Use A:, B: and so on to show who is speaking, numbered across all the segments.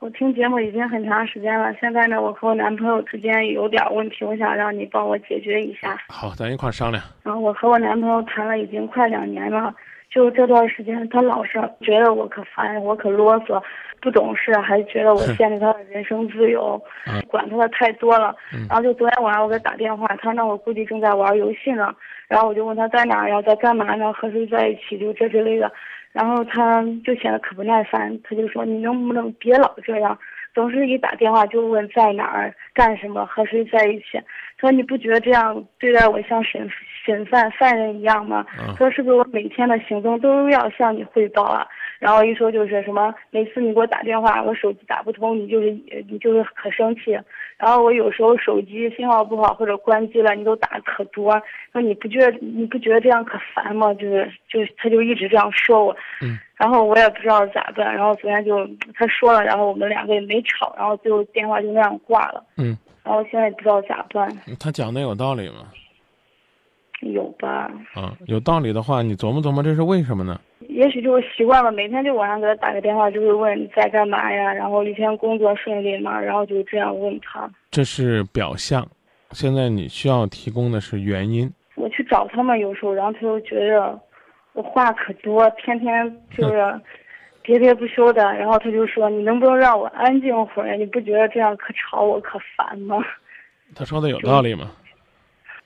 A: 我听节目已经很长时间了，现在呢，我和我男朋友之间有点问题，我想让你帮我解决一下。
B: 好，咱一块儿商量。
A: 然后我和我男朋友谈了已经快两年了，就这段时间他老是觉得我可烦，我可啰嗦，不懂事，还觉得我 限制他的人身自由，管他的太多了。然后就昨天晚上我给他打电话，他那我估计正在玩游戏呢。然后我就问他在哪儿呀，在干嘛呢？和谁在一起？就这之类的。然后他就显得可不耐烦，他就说：“你能不能别老这样，总是一打电话就问在哪儿、干什么、和谁在一起？”他说：“你不觉得这样对待我像审审犯犯人一样吗？”他说：“是不是我每天的行踪都要向你汇报啊？”然后一说就是什么，每次你给我打电话，我手机打不通，你就是你就是可生气。然后我有时候手机信号不好或者关机了，你都打可多。说你不觉得你不觉得这样可烦吗？就是就他就一直这样说我。
B: 嗯。
A: 然后我也不知道咋办。然后昨天就他说了，然后我们两个也没吵，然后最后电话就那样挂了。
B: 嗯。
A: 然后现在也不知道咋办。
B: 他讲的有道理吗？
A: 有吧。
B: 啊，有道理的话，你琢磨琢磨，这是为什么呢？
A: 也许就是习惯了，每天就晚上给他打个电话，就是问你在干嘛呀，然后一天工作顺利吗？然后就这样问他。
B: 这是表象，现在你需要提供的是原因。
A: 我去找他们有时候，然后他就觉得我话可多，天天就是 喋喋不休的，然后他就说你能不能让我安静会儿？你不觉得这样可吵我可烦吗？
B: 他说的有道理吗？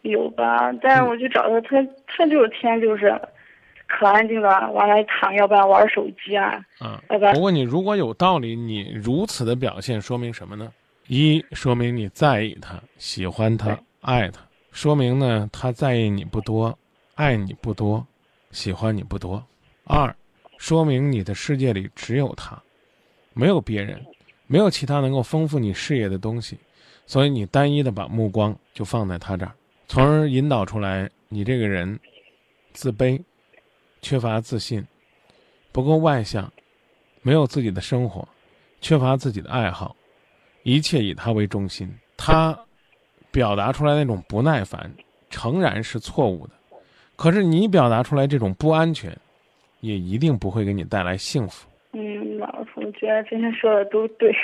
A: 有吧，但是我去找他，他他就是天就是。可安静了，往那一躺，要不然玩手机啊。
B: 嗯，我问你，如果有道理，你如此的表现说明什么呢？一，说明你在意他，喜欢他，爱他，说明呢他在意你不多，爱你不多，喜欢你不多。二，说明你的世界里只有他，没有别人，没有其他能够丰富你视野的东西，所以你单一的把目光就放在他这儿，从而引导出来你这个人自卑。缺乏自信，不够外向，没有自己的生活，缺乏自己的爱好，一切以他为中心。他表达出来那种不耐烦，诚然是错误的。可是你表达出来这种不安全，也一定不会给你带来幸福。
A: 嗯，老师，我觉得今天说的都对。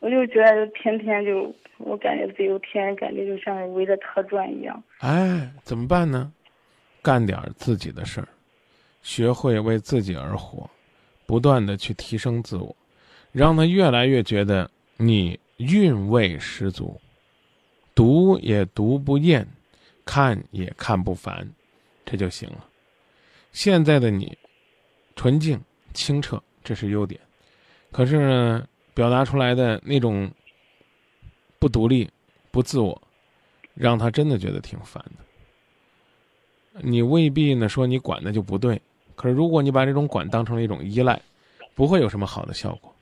A: 我就觉得天天就，我感觉自由天，感觉就像围着他转一样。
B: 哎，怎么办呢？干点自己的事儿，学会为自己而活，不断的去提升自我，让他越来越觉得你韵味十足，读也读不厌，看也看不烦，这就行了。现在的你，纯净清澈，这是优点，可是呢，表达出来的那种不独立、不自我，让他真的觉得挺烦的。你未必呢说你管的就不对，可是如果你把这种管当成了一种依赖，不会有什么好的效果。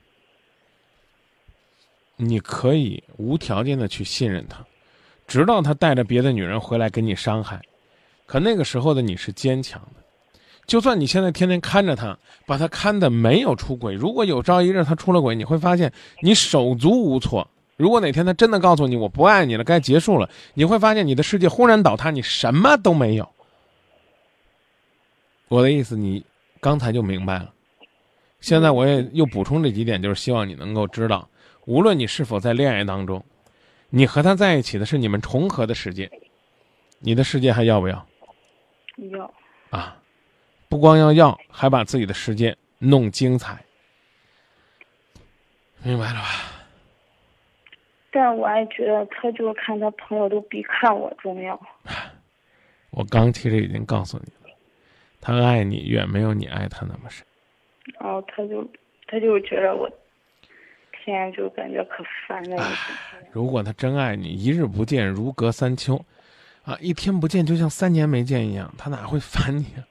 B: 你可以无条件的去信任他，直到他带着别的女人回来给你伤害，可那个时候的你是坚强的。就算你现在天天看着他，把他看的没有出轨，如果有朝一日他出了轨，你会发现你手足无措。如果哪天他真的告诉你我不爱你了，该结束了，你会发现你的世界轰然倒塌，你什么都没有。我的意思，你刚才就明白了。现在我也又补充这几点，就是希望你能够知道，无论你是否在恋爱当中，你和他在一起的是你们重合的世界，你的世界还要不要？
A: 要。
B: 啊，不光要要，还把自己的世界弄精彩，明白了吧？
A: 但我还觉得，他就是看他朋友都比看我重要。
B: 我刚其实已经告诉你了。他爱你远没有你爱他那么深，
A: 然后他就他就觉得我天就感觉可烦了。
B: 如果他真爱你，一日不见如隔三秋，啊，一天不见就像三年没见一样，他哪会烦你啊？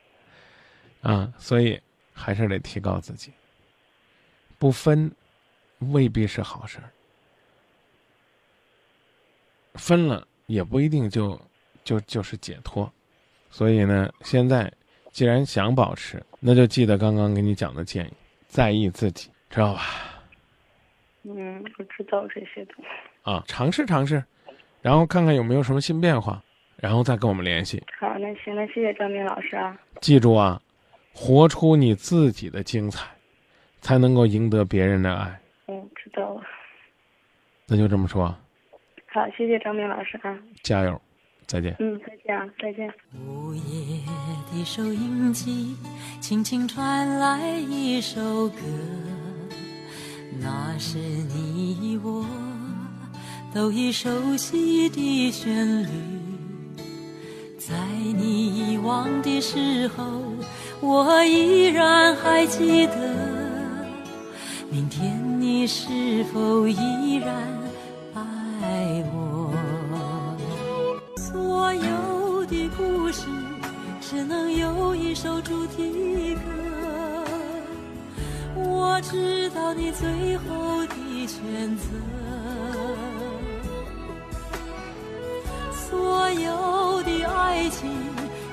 B: 啊，所以还是得提高自己。不分未必是好事儿，分了也不一定就就就是解脱，所以呢，现在。既然想保持，那就记得刚刚给你讲的建议，在意自己，知道吧？
A: 嗯，我知道这些东西。
B: 啊，尝试尝试，然后看看有没有什么新变化，然后再跟我们联系。
A: 好，那行，那谢谢张明老师啊。
B: 记住啊，活出你自己的精彩，才能够赢得别人的爱。
A: 嗯知道了。
B: 那就这么说。
A: 好，谢谢张明老师啊。
B: 加油，再见。
A: 嗯，再见啊，再见。
C: 午夜的收音机，轻轻传来一首歌，那是你我都已熟悉的旋律。在你遗忘的时候，我依然还记得。明天你是否依然爱我？所有的故事只能有一首主题歌。我知道你最后的选择。所有的爱情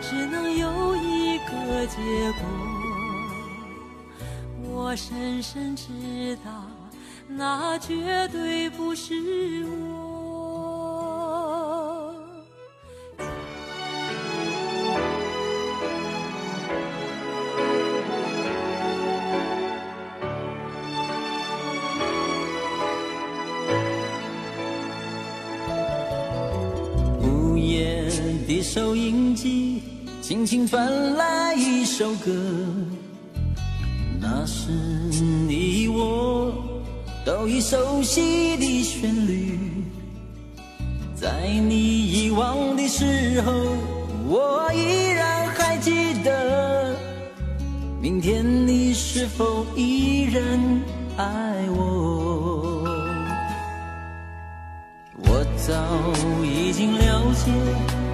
C: 只能有一个结果。我深深知道，那绝对不是我。
D: 午夜的收音机，轻轻传来一首歌。那是你我都已熟悉的旋律，在你遗忘的时候，我依然还记得。明天你是否依然爱我？我早已经了解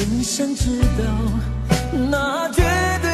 D: 人生之道，那绝对。